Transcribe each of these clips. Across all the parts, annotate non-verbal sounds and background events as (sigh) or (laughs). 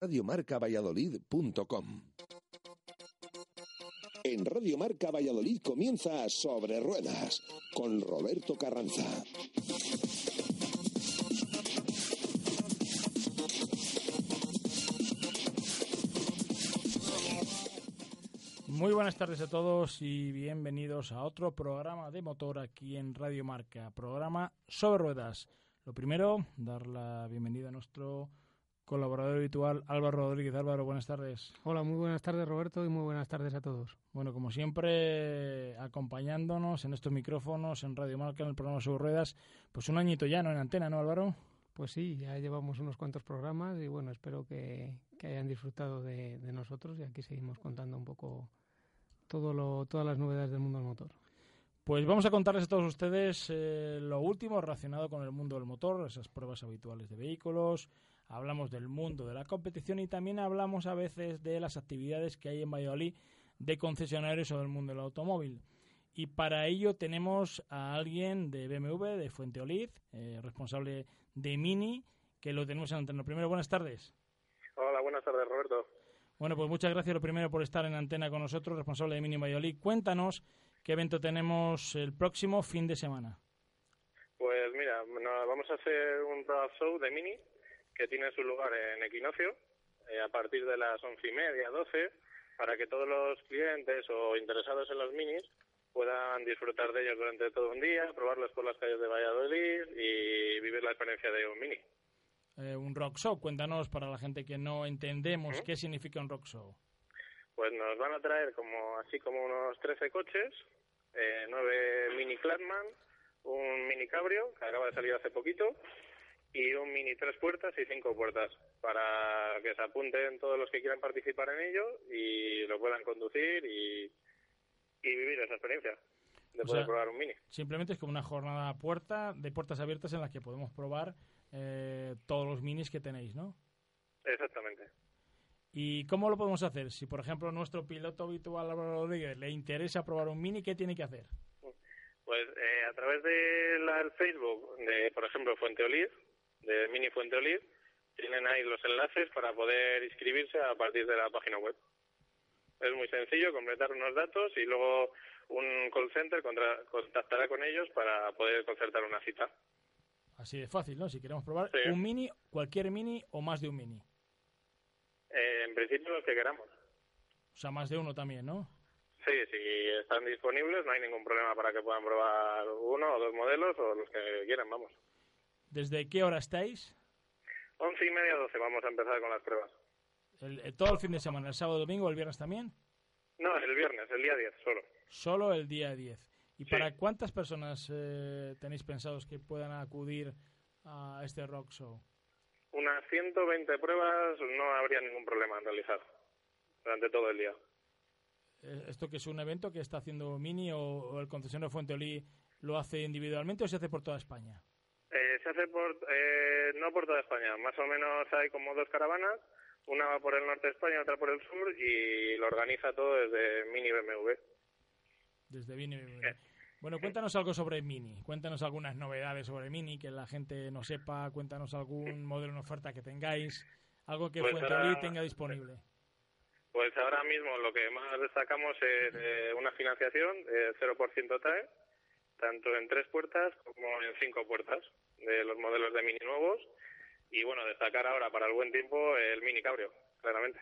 radiomarcavalladolid.com En Radio Marca Valladolid comienza Sobre Ruedas con Roberto Carranza. Muy buenas tardes a todos y bienvenidos a otro programa de motor aquí en Radio Marca, programa sobre ruedas. Lo primero, dar la bienvenida a nuestro colaborador habitual Álvaro Rodríguez. Álvaro, buenas tardes. Hola, muy buenas tardes Roberto y muy buenas tardes a todos. Bueno, como siempre, acompañándonos en estos micrófonos en Radio Marca, en el programa sobre ruedas, pues un añito ya, ¿no? En antena, ¿no, Álvaro? Pues sí, ya llevamos unos cuantos programas y bueno, espero que, hayan disfrutado de, de nosotros y aquí seguimos contando un poco todo lo, todas las novedades del mundo del motor. Pues vamos a contarles a todos ustedes eh, lo último relacionado con el mundo del motor, esas pruebas habituales de vehículos, hablamos del mundo de la competición y también hablamos a veces de las actividades que hay en Valladolid de concesionarios o del mundo del automóvil. Y para ello tenemos a alguien de BMW, de Fuente Olid, eh, responsable de Mini, que lo tenemos en antena. Primero, buenas tardes. Hola, buenas tardes, Roberto. Bueno, pues muchas gracias lo primero por estar en antena con nosotros, responsable de Mini Valladolid. Cuéntanos qué evento tenemos el próximo fin de semana. Pues mira, vamos a hacer un road show de Mini que tiene su lugar en Equinoccio eh, a partir de las once y media, doce, para que todos los clientes o interesados en los minis puedan disfrutar de ellos durante todo un día, probarlos por las calles de Valladolid y vivir la experiencia de un mini. Eh, un rock show. Cuéntanos para la gente que no entendemos qué significa un rock show. Pues nos van a traer como así como unos 13 coches, eh, 9 mini Cladman, un mini Cabrio que acaba de salir hace poquito y un mini tres puertas y cinco puertas para que se apunten todos los que quieran participar en ello y lo puedan conducir y, vivir esa experiencia de poder probar un mini. Simplemente es como una jornada puerta de puertas abiertas en la que podemos probar eh, todos los minis que tenéis, ¿no? Exactamente. ¿Y cómo lo podemos hacer? Si, por ejemplo, nuestro piloto habitual Álvaro Rodríguez le interesa probar un mini, ¿qué tiene que hacer? Pues eh, a través del Facebook de, por ejemplo, Fuente Olive, de Mini Fuente Olive, tienen ahí los enlaces para poder inscribirse a partir de la página web. Es muy sencillo, completar unos datos y luego un call center contactará con ellos para poder concertar una cita. Así de fácil, ¿no? Si queremos probar un mini, cualquier mini o más de un mini. Eh, en principio los que queramos. O sea, más de uno también, ¿no? Sí, si están disponibles no hay ningún problema para que puedan probar uno o dos modelos o los que quieran, vamos. ¿Desde qué hora estáis? Once y media, doce vamos a empezar con las pruebas. El, ¿Todo el fin de semana, el sábado, domingo, el viernes también? No, el viernes, el día 10 solo. Solo el día 10. ¿Y para cuántas personas eh, tenéis pensados que puedan acudir a este rock show? Unas 120 pruebas no habría ningún problema en realizar durante todo el día. Eh, ¿Esto que es un evento que está haciendo Mini o, el concesionario Fuenteolí lo hace individualmente o se hace por toda España? Eh, se hace por, no por toda España, más o menos hay como dos caravanas, una va por el norte de España, otra por el sur y lo organiza todo desde Mini BMW. Desde Mini BMW. Bueno, cuéntanos algo sobre Mini, cuéntanos algunas novedades sobre Mini que la gente no sepa, cuéntanos algún modelo en oferta que tengáis, algo que pues tenga disponible. Pues ahora mismo lo que más destacamos es eh, una financiación de 0% TAE, tanto en tres puertas como en cinco puertas de los modelos de Mini nuevos. Y bueno, destacar ahora para el buen tiempo el Mini Cabrio, claramente.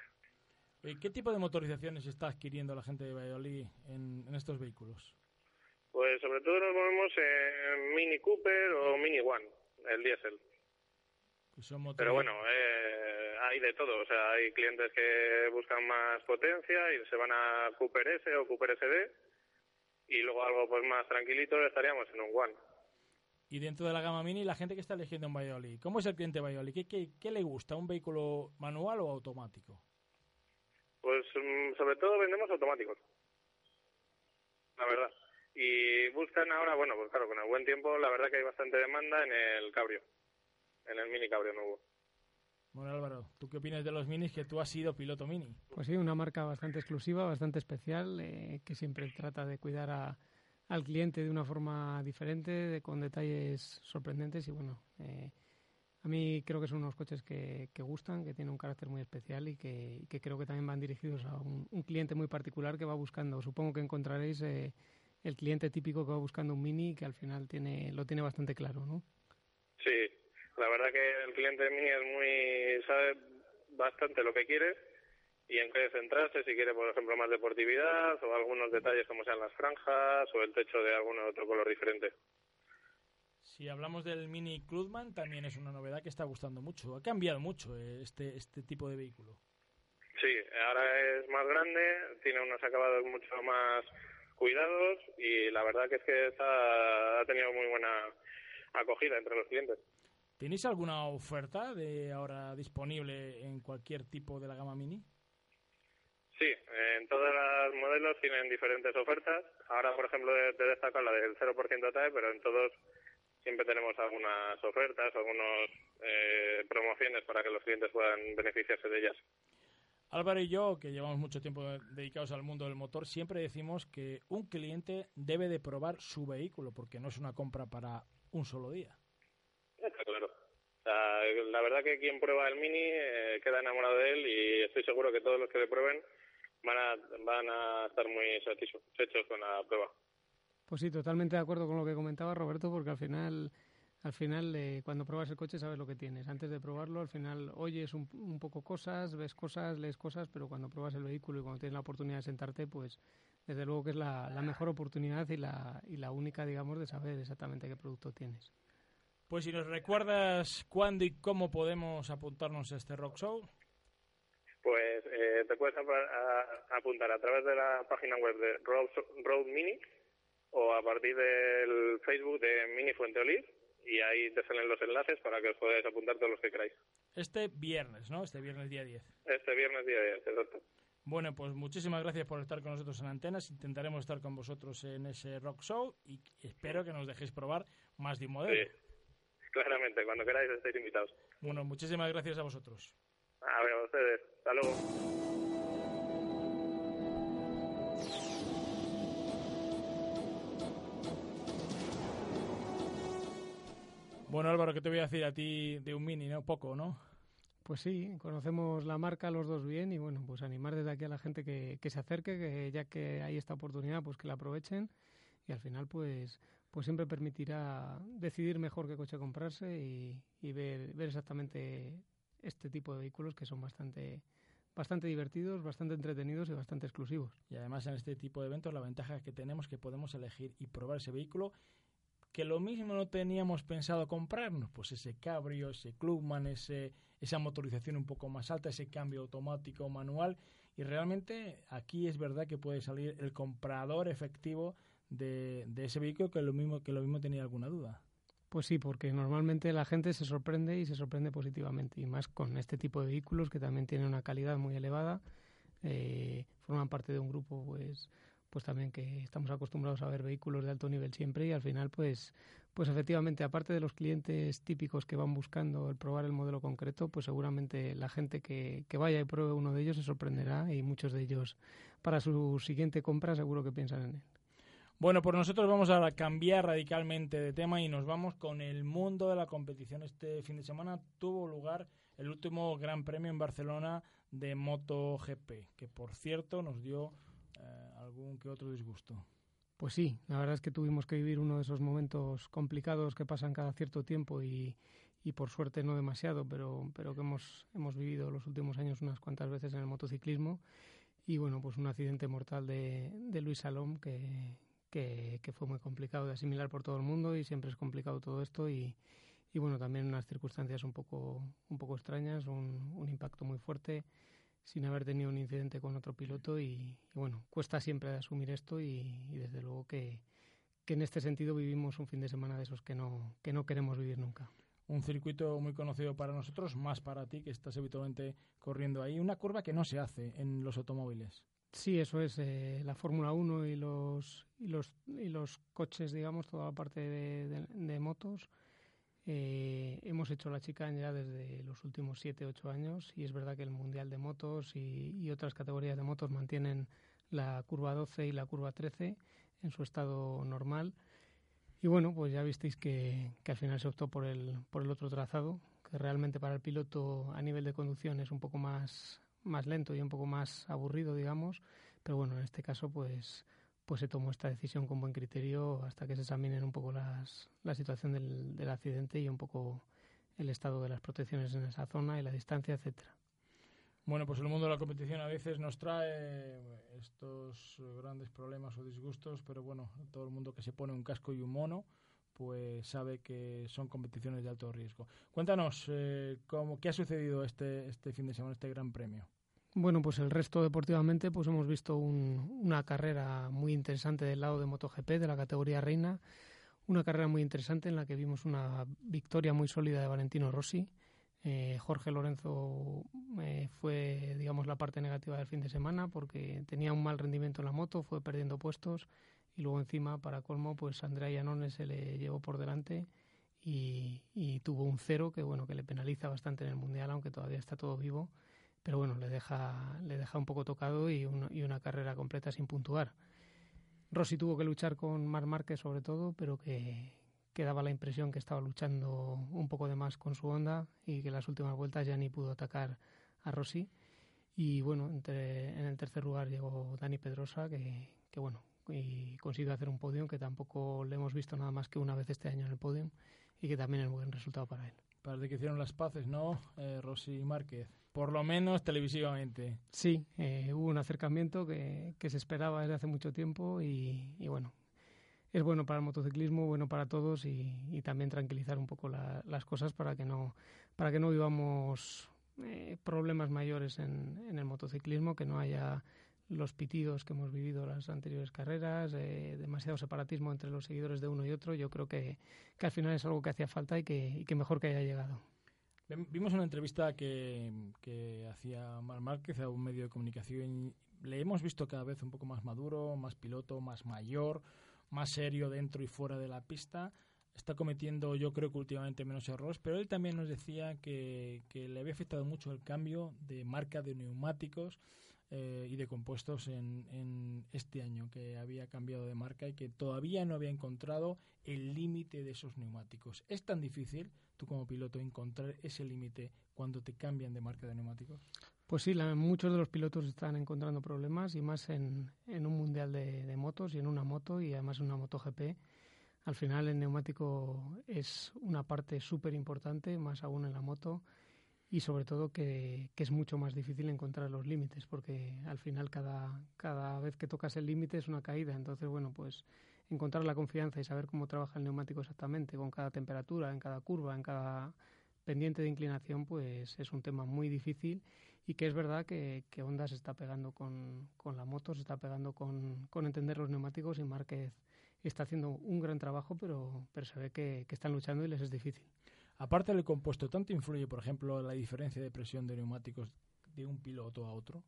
¿Qué tipo de motorizaciones está adquiriendo la gente de Valladolid en estos vehículos? Pues sobre todo nos movemos en Mini Cooper o Mini One, el diésel. Pero bueno, eh, hay de todo. O sea, hay clientes que buscan más potencia y se van a Cooper S o Cooper SD. Y luego algo pues más tranquilito estaríamos en un One. Y dentro de la gama Mini, la gente que está eligiendo un Valladolid, ¿cómo es el cliente Valladolid? ¿Qué, qué, qué le gusta? ¿Un vehículo manual o automático? Pues mm, sobre todo vendemos automáticos. La verdad y buscan ahora, bueno, pues claro, con el buen tiempo, la verdad que hay bastante demanda en el cabrio, en el mini cabrio nuevo. Bueno, Álvaro, ¿tú qué opinas de los minis que tú has sido piloto mini? Pues sí, una marca bastante exclusiva, bastante especial, eh, que siempre trata de cuidar a, al cliente de una forma diferente, de, con detalles sorprendentes y bueno, eh, A mí creo que son unos coches que, que gustan, que tienen un carácter muy especial y que, que creo que también van dirigidos a un, un, cliente muy particular que va buscando. Supongo que encontraréis eh, el cliente típico que va buscando un Mini que al final tiene lo tiene bastante claro, ¿no? Sí, la verdad que el cliente Mini es muy sabe bastante lo que quiere y en qué centrarse, si quiere, por ejemplo, más deportividad o algunos detalles como sean las franjas o el techo de algún otro color diferente. Si hablamos del Mini Clubman, también es una novedad que está gustando mucho. Ha cambiado mucho eh, este, este tipo de vehículo. Sí, ahora es más grande, tiene unos acabados mucho más cuidados y la verdad que es que está, ha tenido muy buena acogida entre los clientes. ¿Tenéis alguna oferta de ahora disponible en cualquier tipo de la gama Mini? Sí, en todos los modelos tienen diferentes ofertas. Ahora, por ejemplo, de, de destacar la del 0% TAE, pero en todos siempre tenemos algunas ofertas, algunas eh, promociones para que los clientes puedan beneficiarse de ellas. Álvaro y yo, que llevamos mucho tiempo dedicados al mundo del motor, siempre decimos que un cliente debe de probar su vehículo, porque no es una compra para un solo día. Está claro. O sea, la verdad que quien prueba el Mini eh, queda enamorado de él y estoy seguro que todos los que le prueben van a, van a estar muy satisfechos con la prueba. Pues sí, totalmente de acuerdo con lo que comentaba Roberto, porque al final, al final eh, cuando pruebas el coche sabes lo que tienes. Antes de probarlo, al final oyes un, un, poco cosas, ves cosas, lees cosas, pero cuando pruebas el vehículo y cuando tienes la oportunidad de sentarte, pues desde luego que es la, la mejor oportunidad y la, y la única, digamos, de saber exactamente qué producto tienes. Pues si nos recuerdas cuándo y cómo podemos apuntarnos a este Rock Show. Pues eh, te puedes apuntar a través de la página web de Road, Road Mini o a partir del Facebook de Mini Fuente Oliv y ahí te salen los enlaces para que os podáis apuntar todos los que queráis. Este viernes, ¿no? Este viernes día 10. Este viernes día 10, exacto. Bueno, pues muchísimas gracias por estar con nosotros en Antenas. Intentaremos estar con vosotros en ese rock show y espero que nos dejéis probar más de un modelo. Sí, claramente, cuando queráis estáis invitados. Bueno, muchísimas gracias a vosotros. A ver, a ustedes. Hasta luego. Bueno, Álvaro, ¿qué te voy a decir a ti de un Mini, no? Poco, ¿no? Pues sí, conocemos la marca los dos bien y bueno, pues animar desde aquí a la gente que, que se acerque, que ya que hay esta oportunidad, pues que la aprovechen y al final pues pues siempre permitirá decidir mejor qué coche comprarse y, y ver, ver exactamente este tipo de vehículos que son bastante bastante divertidos, bastante entretenidos y bastante exclusivos. Y además en este tipo de eventos la ventaja que tenemos es que podemos elegir y probar ese vehículo que lo mismo no teníamos pensado comprarnos, pues ese cabrio, ese clubman, ese, esa motorización un poco más alta, ese cambio automático manual y realmente aquí es verdad que puede salir el comprador efectivo de, de ese vehículo que lo mismo que lo mismo tenía alguna duda. Pues sí, porque normalmente la gente se sorprende y se sorprende positivamente, y más con este tipo de vehículos que también tienen una calidad muy elevada, eh, forman parte de un grupo pues pues también que estamos acostumbrados a ver vehículos de alto nivel siempre y al final pues pues efectivamente aparte de los clientes típicos que van buscando el probar el modelo concreto pues seguramente la gente que, que vaya y pruebe uno de ellos se sorprenderá y muchos de ellos para su siguiente compra seguro que piensan en él. Bueno, pues nosotros vamos a cambiar radicalmente de tema y nos vamos con el mundo de la competición. Este fin de semana tuvo lugar el último Gran Premio en Barcelona de MotoGP, que por cierto nos dio algún que otro disgusto. Pues sí, la verdad es que tuvimos que vivir uno de esos momentos complicados que pasan cada cierto tiempo y, y por suerte no demasiado, pero, pero que hemos, hemos vivido los últimos años unas cuantas veces en el motociclismo. Y bueno, pues un accidente mortal de, de Luis Salom que, que, fue muy complicado de asimilar por todo el mundo y siempre es complicado todo esto y, y bueno, también unas circunstancias un poco, un poco extrañas, un impacto muy fuerte sin haber tenido un incidente con otro piloto y, y bueno, cuesta siempre asumir esto y, y desde luego que, que, en este sentido vivimos un fin de semana de esos que no, que no queremos vivir nunca. Un circuito muy conocido para nosotros, más para ti que estás habitualmente corriendo ahí, una curva que no se hace en los automóviles. Sí, eso es eh, la Fórmula 1 y los, y, los, y los coches, digamos, toda la parte de, de, de motos eh, hemos hecho la chica ya desde los últimos 7-8 años y es verdad que el Mundial de Motos y, y, otras categorías de motos mantienen la curva 12 y la curva 13 en su estado normal. Y bueno, pues ya visteis que, al final se optó por el, por el otro trazado, que realmente para el piloto a nivel de conducción es un poco más, más lento y un poco más aburrido, digamos, pero bueno, en este caso pues pues se tomó esta decisión con buen criterio hasta que se examinen un poco las, la situación del, accidente y un poco el estado de las protecciones en esa zona y la distancia, etcétera. Bueno, pues el mundo de la competición a veces nos trae estos grandes problemas o disgustos, pero bueno, todo el mundo que se pone un casco y un mono, pues sabe que son competiciones de alto riesgo. Cuéntanos, eh, cómo, ¿qué ha sucedido este, este fin de semana, este gran premio? Bueno, pues el resto deportivamente, pues hemos visto un, una carrera muy interesante del lado de MotoGP, de la categoría reina, una carrera muy interesante en la que vimos una victoria muy sólida de Valentino Rossi. Eh, Jorge Lorenzo eh, fue, digamos, la parte negativa del fin de semana porque tenía un mal rendimiento en la moto, fue perdiendo puestos y luego encima, para colmo, pues Andrea Iannone se le llevó por delante y, y tuvo un cero que, bueno, que le penaliza bastante en el Mundial, aunque todavía está todo vivo pero bueno, le deja, le deja un poco tocado y, un, y una carrera completa sin puntuar. Rossi tuvo que luchar con Mar Márquez sobre todo, pero que, daba la impresión que estaba luchando un poco de más con su onda y que las últimas vueltas ya ni pudo atacar a Rossi. Y bueno, en el tercer lugar llegó Dani Pedrosa, que, que bueno, y consiguió hacer un podio que tampoco le hemos visto nada más que una vez este año en el podio y que también es un buen resultado para él. Parece que hicieron las paces, ¿no? Eh, Rossi y Márquez por lo menos televisivamente. Sí, eh, hubo un acercamiento que, que, se esperaba desde hace mucho tiempo y, y, bueno, es bueno para el motociclismo, bueno para todos y, y también tranquilizar un poco la, las cosas para que no, para que no vivamos eh, problemas mayores en, en, el motociclismo, que no haya los pitidos que hemos vivido las anteriores carreras, eh, demasiado separatismo entre los seguidores de uno y otro. Yo creo que, que al final es algo que hacía falta y que, y que mejor que haya llegado. Vimos una entrevista que, que hacía Mar Márquez a un medio de comunicación. Le hemos visto cada vez un poco más maduro, más piloto, más mayor, más serio dentro y fuera de la pista. Está cometiendo, yo creo que últimamente menos errores, pero él también nos decía que, que le había afectado mucho el cambio de marca de neumáticos eh, y de compuestos en, en, este año, que había cambiado de marca y que todavía no había encontrado el límite de esos neumáticos. Es tan difícil tú como piloto encontrar ese límite cuando te cambian de marca de neumáticos? Pues sí, la, muchos de los pilotos están encontrando problemas y más en, en un mundial de, de, motos y en una moto y además en una moto GP. Al final el neumático es una parte súper importante, más aún en la moto y sobre todo que, que, es mucho más difícil encontrar los límites porque al final cada, cada vez que tocas el límite es una caída. Entonces, bueno, pues encontrar la confianza y saber cómo trabaja el neumático exactamente, con cada temperatura, en cada curva, en cada pendiente de inclinación, pues es un tema muy difícil y que es verdad que, que Honda se está pegando con, con, la moto, se está pegando con, con entender los neumáticos y Márquez está haciendo un gran trabajo, pero, pero se ve que, que están luchando y les es difícil. Aparte del compuesto, ¿tanto influye, por ejemplo, la diferencia de presión de neumáticos de un piloto a otro?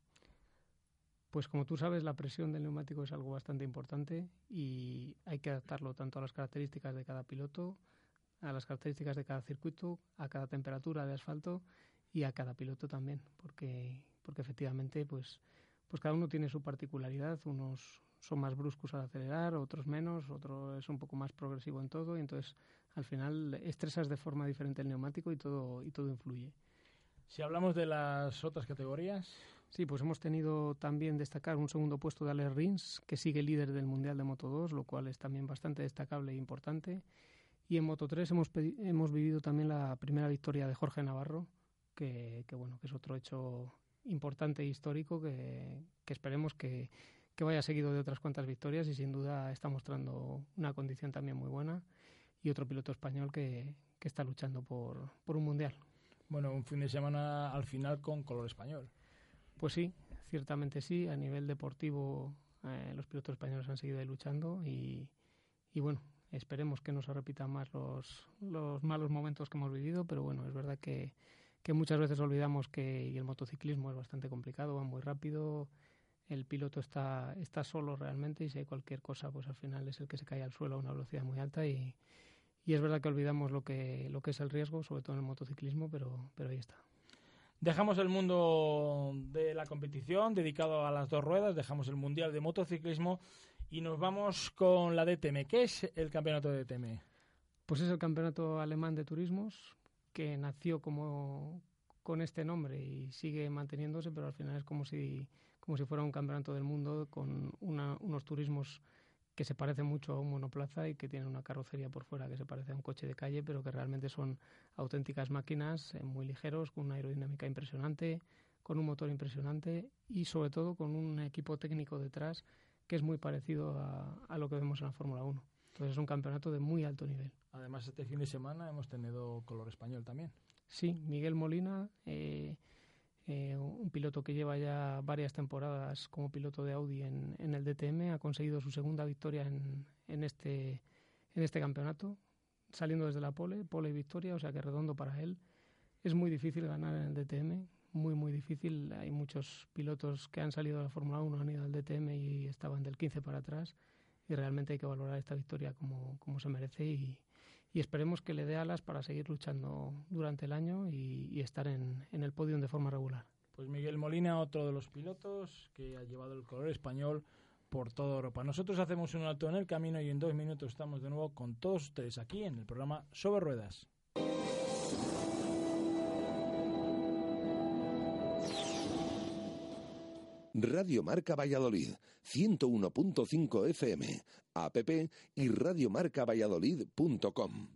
Pues como tú sabes, la presión del neumático es algo bastante importante y hay que adaptarlo tanto a las características de cada piloto, a las características de cada circuito, a cada temperatura de asfalto y a cada piloto también, porque, porque efectivamente pues, pues cada uno tiene su particularidad, unos son más bruscos al acelerar, otros menos, otro es un poco más progresivo en todo y entonces al final estresas de forma diferente el neumático y todo, y todo influye. Si hablamos de las otras categorías, Sí, pues hemos tenido también destacar un segundo puesto de Alex Rins, que sigue líder del Mundial de Moto 2, lo cual es también bastante destacable e importante. Y en Moto 3 hemos, hemos vivido también la primera victoria de Jorge Navarro, que, que bueno, que es otro hecho importante e histórico que, que esperemos que, que vaya seguido de otras cuantas victorias y sin duda está mostrando una condición también muy buena. Y otro piloto español que, que está luchando por, por un Mundial. Bueno, un fin de semana al final con color español. Pues sí, ciertamente sí. A nivel deportivo, eh, los pilotos españoles han seguido ahí luchando y, y, bueno, esperemos que no se repitan más los, los malos momentos que hemos vivido, pero bueno, es verdad que, que muchas veces olvidamos que y el motociclismo es bastante complicado, va muy rápido, el piloto está, está solo realmente y si hay cualquier cosa, pues al final es el que se cae al suelo a una velocidad muy alta y, y es verdad que olvidamos lo que, lo que es el riesgo, sobre todo en el motociclismo, pero, pero ahí está. Dejamos el mundo de la competición dedicado a las dos ruedas, dejamos el Mundial de Motociclismo y nos vamos con la DTM. ¿Qué es el campeonato de DTM? Pues es el campeonato alemán de turismos que nació como con este nombre y sigue manteniéndose, pero al final es como si, como si fuera un campeonato del mundo con unos turismos que se parecen mucho a un monoplaza y que tienen una carrocería por fuera que se parece a un coche de calle, pero que realmente son auténticas máquinas eh, muy ligeros, con una aerodinámica impresionante, con un motor impresionante y sobre todo con un equipo técnico detrás que es muy parecido a, lo que vemos en la Fórmula 1. Entonces es un campeonato de muy alto nivel. Además, este fin de semana hemos tenido color español también. Sí, Miguel Molina, eh, eh, un piloto que lleva ya varias temporadas como piloto de Audi en, el DTM, ha conseguido su segunda victoria este, en este campeonato, saliendo desde la pole, pole y victoria, o sea que redondo para él. Es muy difícil ganar en el DTM, muy, muy difícil. Hay muchos pilotos que han salido de la Fórmula 1, han ido al DTM y estaban del 15 para atrás. Y realmente hay que valorar esta victoria como, se merece y, esperemos que le dé alas para seguir luchando durante el año y, estar en, en el podio de forma regular. Pues Miguel Molina, otro de los pilotos que ha llevado el color español por toda Europa. Nosotros hacemos un alto en el camino y en dos minutos estamos de nuevo con todos ustedes aquí en el programa Sobre Ruedas. Radio Marca Valladolid, 101.5 FM, app y radiomarcavalladolid.com.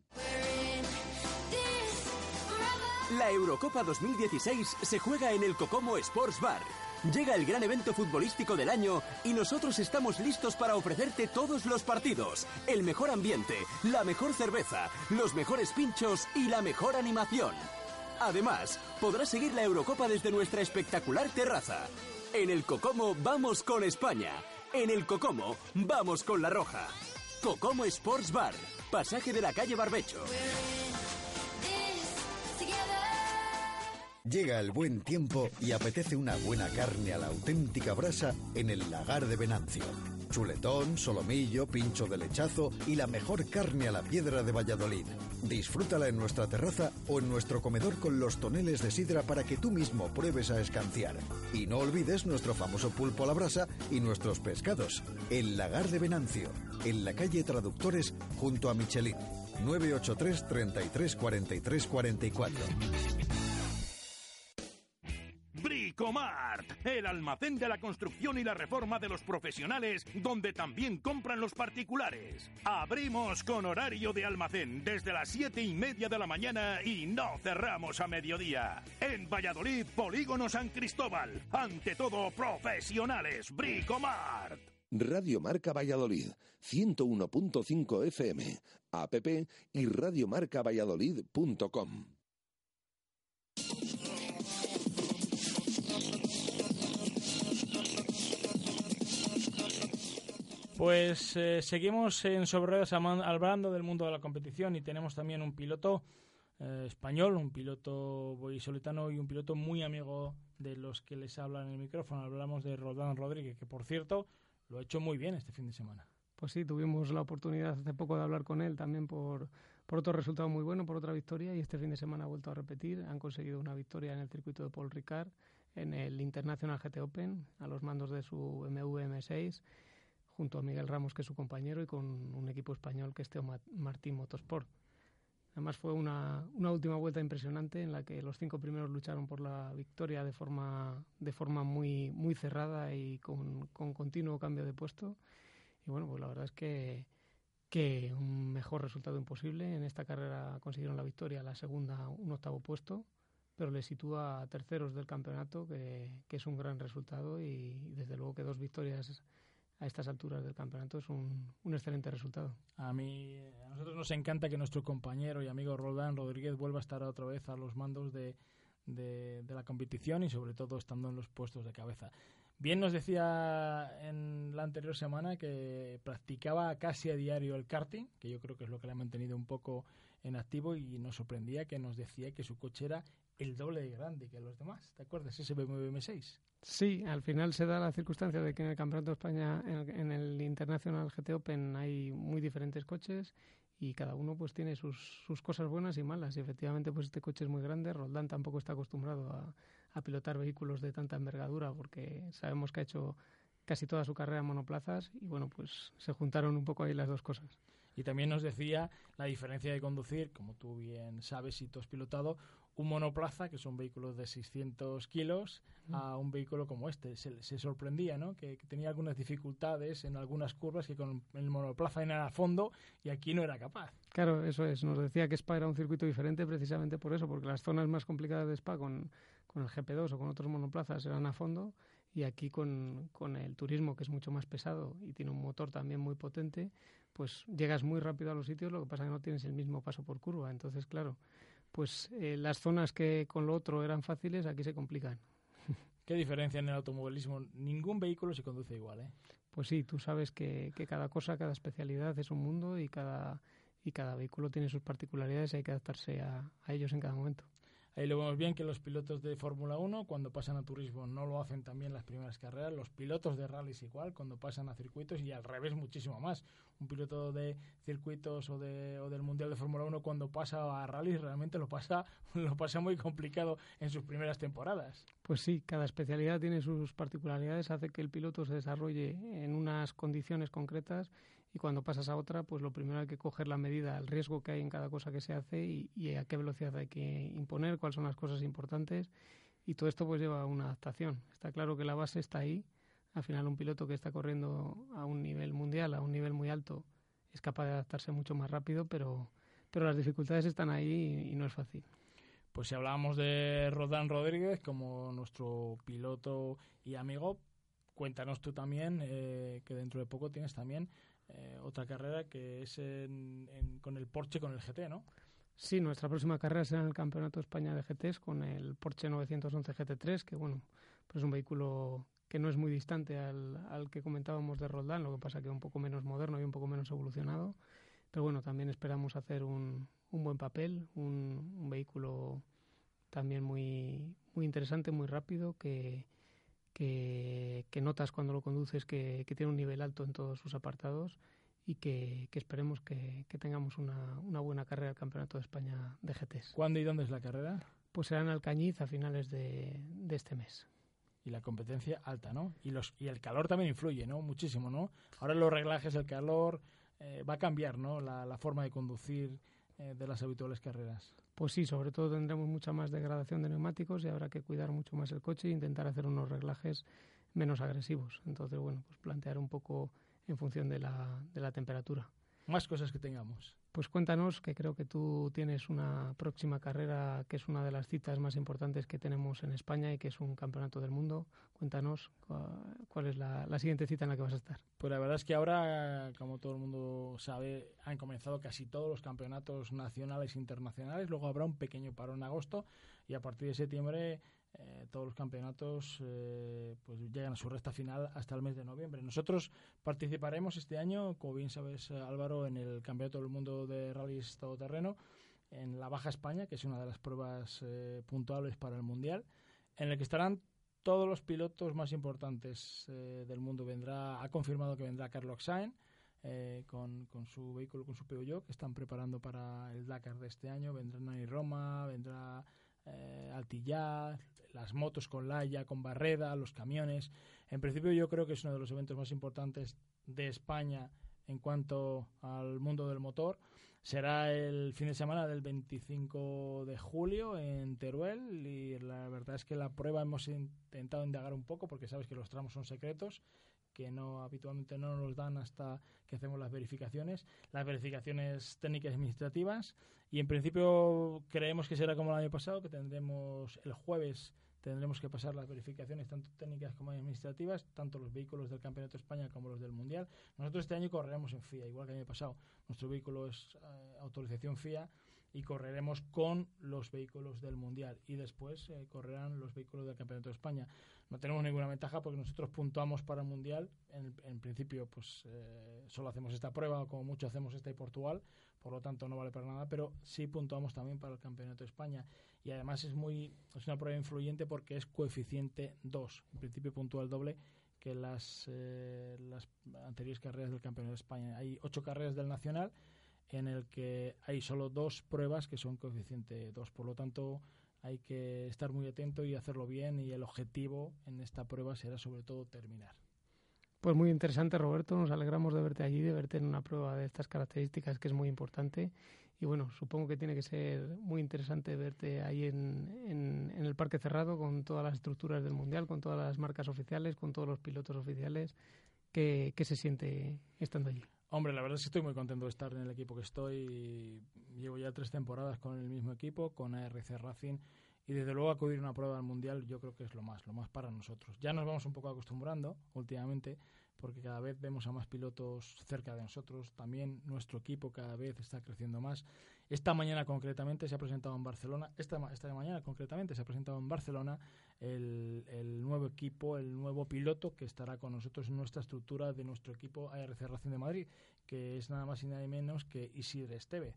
La Eurocopa 2016 se juega en el Cocomo Sports Bar. Llega el gran evento futbolístico del año y nosotros estamos listos para ofrecerte todos los partidos, el mejor ambiente, la mejor cerveza, los mejores pinchos y la mejor animación. Además, podrás seguir la Eurocopa desde nuestra espectacular terraza. En el Cocomo vamos con España. En el Cocomo vamos con la Roja. Cocomo Sports Bar, pasaje de la calle Barbecho. Llega el buen tiempo y apetece una buena carne a la auténtica brasa en el lagar de Venancio. Chuletón, solomillo, pincho de lechazo y la mejor carne a la piedra de Valladolid. Disfrútala en nuestra terraza o en nuestro comedor con los toneles de sidra para que tú mismo pruebes a escanciar. Y no olvides nuestro famoso pulpo a la brasa y nuestros pescados. El lagar de Venancio, en la calle Traductores junto a Michelin. 983 33 43 44. Bricomart, el almacén de la construcción y la reforma de los profesionales, donde también compran los particulares. Abrimos con horario de almacén desde las siete y media de la mañana y no cerramos a mediodía. En Valladolid, Polígono San Cristóbal. Ante todo, profesionales. Bricomart. Radio Marca Valladolid, 101.5 FM, app y radiomarcavalladolid.com. Pues eh, seguimos en Sobre Ruedas hablando del mundo de la competición y tenemos también un piloto eh, español, un piloto boisolitano y un piloto muy amigo de los que les hablan en el micrófono. Hablamos de Roldán Rodríguez, que por cierto lo ha hecho muy bien este fin de semana. Pues sí, tuvimos la oportunidad hace poco de hablar con él también por, por otro resultado muy bueno, por otra victoria y este fin de semana ha vuelto a repetir. Han conseguido una victoria en el circuito de Paul Ricard en el International GT Open a los mandos de su MV M6 junto a Miguel Ramos, que es su compañero, y con un equipo español que es Teo Martín Motorsport. Además fue una, una, última vuelta impresionante en la que los cinco primeros lucharon por la victoria de forma, de forma muy, muy cerrada y con, con continuo cambio de puesto. Y bueno, pues la verdad es que, que un mejor resultado imposible. En esta carrera consiguieron la victoria, la segunda un octavo puesto, pero le sitúa a terceros del campeonato, que, que es un gran resultado y desde luego que dos victorias a estas alturas del campeonato es un, un, excelente resultado. A mí, a nosotros nos encanta que nuestro compañero y amigo Roldán Rodríguez vuelva a estar otra vez a los mandos de, de, de, la competición y sobre todo estando en los puestos de cabeza. Bien nos decía en la anterior semana que practicaba casi a diario el karting, que yo creo que es lo que le ha mantenido un poco en activo y nos sorprendía que nos decía que su coche era el doble de grande que los demás. ¿Te acuerdas? Ese BMW M6. Sí, al final se da la circunstancia de que en el Campeonato de España, en el, International GT Open, hay muy diferentes coches y cada uno pues tiene sus, sus cosas buenas y malas. Y efectivamente pues este coche es muy grande. Roldán tampoco está acostumbrado a, a pilotar vehículos de tanta envergadura porque sabemos que ha hecho casi toda su carrera en monoplazas y bueno pues se juntaron un poco ahí las dos cosas. Y también nos decía la diferencia de conducir, como tú bien sabes si tú has pilotado, un monoplaza, que son vehículos de 600 kilos, a un vehículo como este. Se, sorprendía, ¿no? Que, tenía algunas dificultades en algunas curvas que con el monoplaza era a fondo y aquí no era capaz. Claro, eso es. Nos decía que Spa era un circuito diferente precisamente por eso, porque las zonas más complicadas de Spa con, con el GP2 o con otros monoplazas eran a fondo y aquí con, con, el turismo, que es mucho más pesado y tiene un motor también muy potente, pues llegas muy rápido a los sitios, lo que pasa es que no tienes el mismo paso por curva. Entonces, claro, pues eh, las zonas que con lo otro eran fáciles, aquí se complican. (laughs) ¿Qué diferencia en el automovilismo? Ningún vehículo se conduce igual, ¿eh? Pues sí, tú sabes que, que cada cosa, cada especialidad es un mundo y cada, y cada vehículo tiene sus particularidades y hay que adaptarse a ellos en cada momento. Ahí lo vemos bien que los pilotos de Fórmula 1 cuando pasan a turismo no lo hacen también las primeras carreras, los pilotos de rallies igual cuando pasan a circuitos y al revés muchísimo más. Un piloto de circuitos o, de, o del Mundial de Fórmula 1 cuando pasa a rallies realmente lo pasa, (laughs) lo pasa muy complicado en sus primeras temporadas. Pues sí, cada especialidad tiene sus particularidades, hace que el piloto se desarrolle en unas condiciones concretas y cuando pasas a otra, pues lo primero hay que coger la medida, el riesgo que hay en cada cosa que se hace y, a qué velocidad hay que imponer, cuáles son las cosas importantes y todo esto pues lleva a una adaptación. Está claro que la base está ahí. Al final un piloto que está corriendo a un nivel mundial, a un nivel muy alto, es capaz de adaptarse mucho más rápido, pero, pero las dificultades están ahí y, no es fácil. Pues si hablábamos de Rodán Rodríguez como nuestro piloto y amigo, cuéntanos tú también, eh, que dentro de poco tienes también eh, otra carrera que es con el Porsche, con el GT, ¿no? Sí, nuestra próxima carrera será en el Campeonato España de GTs con el Porsche 911 GT3, que bueno, pues es un vehículo que no es muy distante al, que comentábamos de Roldán, lo que pasa que es un poco menos moderno y un poco menos evolucionado. Pero bueno, también esperamos hacer un, un buen papel, un, un, vehículo también muy, muy interesante, muy rápido, que, que, notas cuando lo conduces que, tiene un nivel alto en todos sus apartados y que, esperemos que, tengamos una, una, buena carrera al Campeonato de España de GTs. ¿Cuándo y dónde es la carrera? Pues será en Alcañiz a finales de, de este mes. Y la competencia alta, ¿no? Y, los, y el calor también influye, ¿no? Muchísimo, ¿no? Ahora los reglajes, el calor, eh, va a cambiar, ¿no? La, la forma de conducir eh, de las habituales carreras. Pues sí, sobre todo tendremos mucha más degradación de neumáticos y habrá que cuidar mucho más el coche e intentar hacer unos reglajes menos agresivos. Entonces, bueno, pues plantear un poco en función de la, de la temperatura. Más cosas que tengamos. Pues cuéntanos, que creo que tú tienes una próxima carrera que es una de las citas más importantes que tenemos en España y que es un campeonato del mundo. Cuéntanos cuál es la, siguiente cita en la que vas a estar. Pues la verdad es que ahora, como todo el mundo sabe, han comenzado casi todos los campeonatos nacionales e internacionales. Luego habrá un pequeño paro en agosto y a partir de septiembre eh, todos los campeonatos eh, pues llegan a su recta final hasta el mes de noviembre. Nosotros participaremos este año, como bien sabes Álvaro, en el Campeonato del Mundo de Rallys Todoterreno en la Baja España, que es una de las pruebas eh, puntuables para el Mundial, en el que estarán todos los pilotos más importantes del mundo. Vendrá, ha confirmado que vendrá Carlos Sainz, con, con, su vehículo, con su Peugeot, que están preparando para el Dakar de este año. Vendrá Nani Roma, vendrá eh, Altillar, las motos con Laia, con Barreda, los camiones. En principio yo creo que es uno de los eventos más importantes de España en cuanto al mundo del motor. Será el fin de semana del 25 de julio en Teruel y la verdad es que la prueba hemos intentado indagar un poco porque sabes que los tramos son secretos que no habitualmente no nos dan hasta que hacemos las verificaciones, las verificaciones técnicas y administrativas y en principio creemos que será como el año pasado, que tendremos el jueves tendremos que pasar las verificaciones tanto técnicas como administrativas, tanto los vehículos del Campeonato de España como los del Mundial. Nosotros este año correremos en FIA, igual que el año pasado. Nuestro vehículo es eh, autorización FIA y correremos con los vehículos del Mundial y después eh, correrán los vehículos del Campeonato de España. No tenemos ninguna ventaja porque nosotros puntuamos para el Mundial. En, principio, pues eh, solo hacemos esta prueba o como mucho hacemos esta en Portugal, por lo tanto no vale para nada, pero sí puntuamos también para el Campeonato de España. Y además es, muy, es una prueba influyente porque es coeficiente 2. En principio puntúa el doble que las, eh, las anteriores carreras del Campeonato de España. Hay ocho carreras del Nacional en el que hay solo dos pruebas que son coeficiente 2. Por lo tanto, hay que estar muy atento y hacerlo bien y el objetivo en esta prueba será sobre todo terminar. Pues muy interesante, Roberto. Nos alegramos de verte allí, de verte en una prueba de estas características que es muy importante. Y bueno, supongo que tiene que ser muy interesante verte ahí en, en, el parque cerrado con todas las estructuras del Mundial, con todas las marcas oficiales, con todos los pilotos oficiales. ¿Qué, qué se siente estando allí? Hombre, la verdad es que estoy muy contento de estar en el equipo que estoy. Llevo ya tres temporadas con el mismo equipo, con ARC Racing y desde luego acudir a una prueba al mundial yo creo que es lo más, lo más para nosotros. Ya nos vamos un poco acostumbrando últimamente porque cada vez vemos a más pilotos cerca de nosotros, también nuestro equipo cada vez está creciendo más. Esta mañana concretamente se ha presentado en Barcelona, esta, esta mañana concretamente se ha presentado en Barcelona el, nuevo equipo, el nuevo piloto que estará con nosotros en nuestra estructura de nuestro equipo ARC Racing de Madrid, que es nada más y nada menos que Isidre Esteve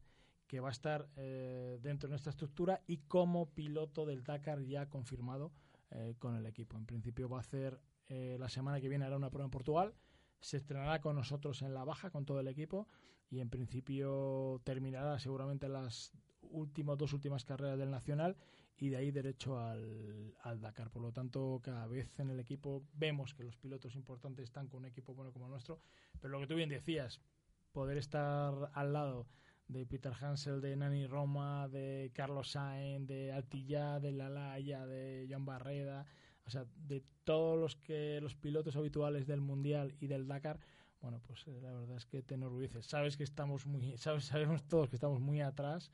que va a estar eh, dentro de nuestra estructura y como piloto del Dakar ya confirmado eh, con el equipo. En principio va a hacer eh, la semana que viene hará una prueba en Portugal, se estrenará con nosotros en la baja con todo el equipo y en principio terminará seguramente las últimas dos últimas carreras del Nacional y de ahí derecho al, al, Dakar. Por lo tanto, cada vez en el equipo vemos que los pilotos importantes están con un equipo bueno como el nuestro, pero lo que tú bien decías, poder estar al lado de Peter Hansel, de Nani Roma, de Carlos Sainz, de Altilla, de Lalaya, de John Barreda, o sea, de todos los que los pilotos habituales del Mundial y del Dakar, bueno, pues eh, la verdad es que te enorgulleces. Sabes que estamos muy, (laughs) sabes, sabemos todos que estamos muy atrás,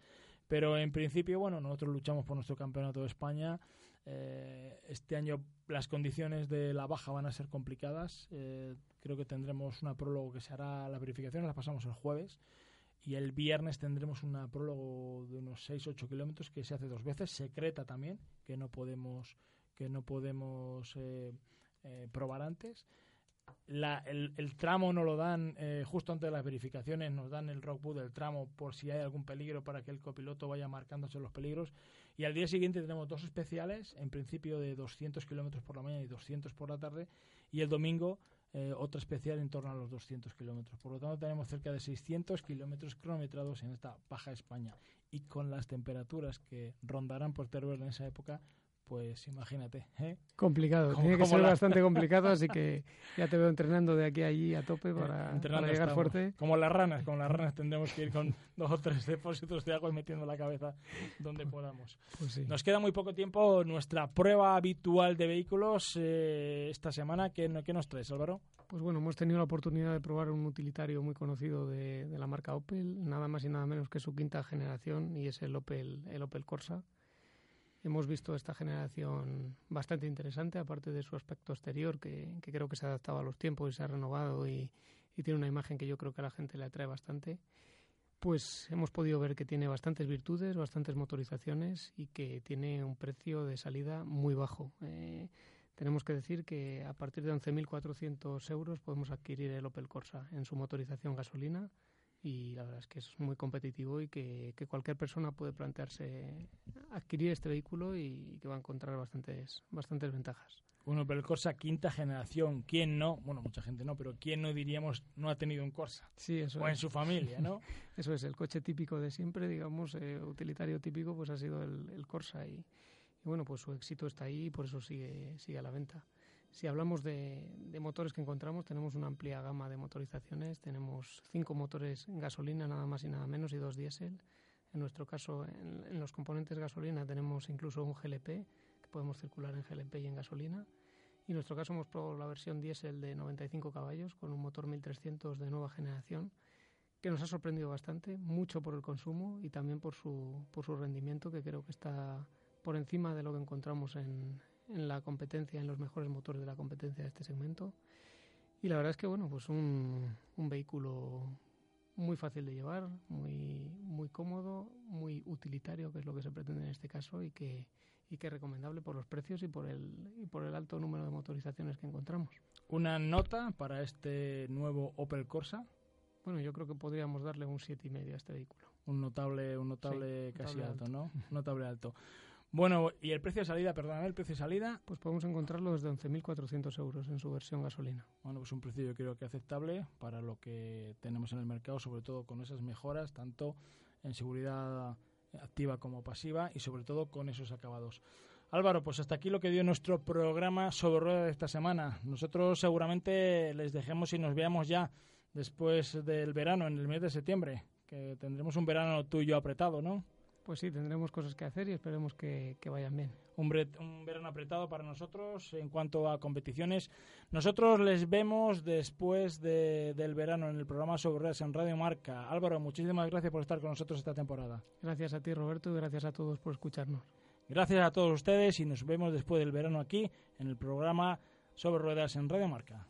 pero en principio, bueno, nosotros luchamos por nuestro campeonato de España. Eh, este año las condiciones de la baja van a ser complicadas. Eh, creo que tendremos una prólogo que se hará, la verificación la pasamos el jueves y el viernes tendremos una prólogo de unos 6-8 kilómetros que se hace dos veces, secreta también, que no podemos, que no podemos eh, eh, probar antes. La, el, tramo no lo dan eh, justo antes de las verificaciones, nos dan el rockbook del tramo por si hay algún peligro para que el copiloto vaya marcándose los peligros. Y al día siguiente tenemos dos especiales, en principio de 200 kilómetros por la mañana y 200 por la tarde, y el domingo eh, otra especial en torno a los 200 kilómetros. Por lo tanto, tenemos cerca de 600 kilómetros cronometrados en esta Baja España. Y con las temperaturas que rondarán por Teruel en esa época, pues imagínate. ¿eh? Complicado, tiene que ser bastante (laughs) complicado, así que ya te veo entrenando de aquí a allí a tope eh, para, llegar fuerte. Como las ranas, con las ranas tendremos que ir con (laughs) dos o tres depósitos de agua y metiendo la cabeza donde podamos. Pues Nos queda muy poco tiempo. Nuestra prueba habitual de vehículos eh, esta semana, ¿qué, ¿qué, nos traes, Álvaro? Pues bueno, hemos tenido la oportunidad de probar un utilitario muy conocido de, de la marca Opel, nada más y nada menos que su quinta generación, y es el Opel, el Opel Corsa hemos visto esta generación bastante interesante, aparte de su aspecto exterior, que, creo que se ha adaptado a los tiempos y se ha renovado y, tiene una imagen que yo creo que a la gente le atrae bastante. Pues hemos podido ver que tiene bastantes virtudes, bastantes motorizaciones y que tiene un precio de salida muy bajo. Eh, tenemos que decir que a partir de 11.400 euros podemos adquirir el Opel Corsa en su motorización gasolina y la verdad es que es muy competitivo y que, cualquier persona puede plantearse adquirir este vehículo y que va a encontrar bastantes, bastantes ventajas. Un Opel Corsa quinta generación, ¿quién no? Bueno, mucha gente no, pero ¿quién no diríamos no ha tenido un Corsa? Sí, eso O en su familia, ¿no? (laughs) eso es, el coche típico de siempre, digamos, eh, utilitario típico, pues ha sido el, el Corsa y, y, bueno, pues su éxito está ahí y por eso sigue, sigue a la venta. Si hablamos de, motores que encontramos, tenemos una amplia gama de motorizaciones. Tenemos cinco motores en gasolina, nada más y nada menos, y dos diésel. En nuestro caso, en, los componentes gasolina tenemos incluso un GLP, que podemos circular en GLP y en gasolina. Y en nuestro caso hemos probado la versión diésel de 95 caballos con un motor 1300 de nueva generación, que nos ha sorprendido bastante, mucho por el consumo y también por su, por su rendimiento, que creo que está por encima de lo que encontramos en, en la competencia, en los mejores motores de la competencia de este segmento. Y la verdad es que, bueno, pues un, un vehículo muy fácil de llevar, muy, muy cómodo, muy utilitario, que es lo que se pretende en este caso, y que, y que es recomendable por los precios y por, el, y por el alto número de motorizaciones que encontramos. ¿Una nota para este nuevo Opel Corsa? Bueno, yo creo que podríamos darle un 7,5 a este vehículo. Un notable, un notable casi alto, alto, ¿no? notable alto. Bueno, ¿y el precio de salida, perdóname, el precio de salida? Pues podemos encontrarlo desde 11.400 euros en su versión gasolina. Bueno, pues un precio yo creo que aceptable para lo que tenemos en el mercado, sobre todo con esas mejoras, tanto en seguridad activa como pasiva y sobre todo con esos acabados. Álvaro, pues hasta aquí lo que dio nuestro programa sobre ruedas de esta semana. Nosotros seguramente les dejemos y nos veamos ya después del verano, en el mes de septiembre, que tendremos un verano tuyo apretado, ¿no? Pues sí, tendremos cosas que hacer y esperemos que, vayan bien. Un, un, verano apretado para nosotros en cuanto a competiciones. Nosotros les vemos después del verano en el programa sobre ruedas en Radio Marca. Álvaro, muchísimas gracias por estar con nosotros esta temporada. Gracias a ti, Roberto, y gracias a todos por escucharnos. Gracias a todos ustedes y nos vemos después del verano aquí en el programa sobre ruedas en Radio Marca.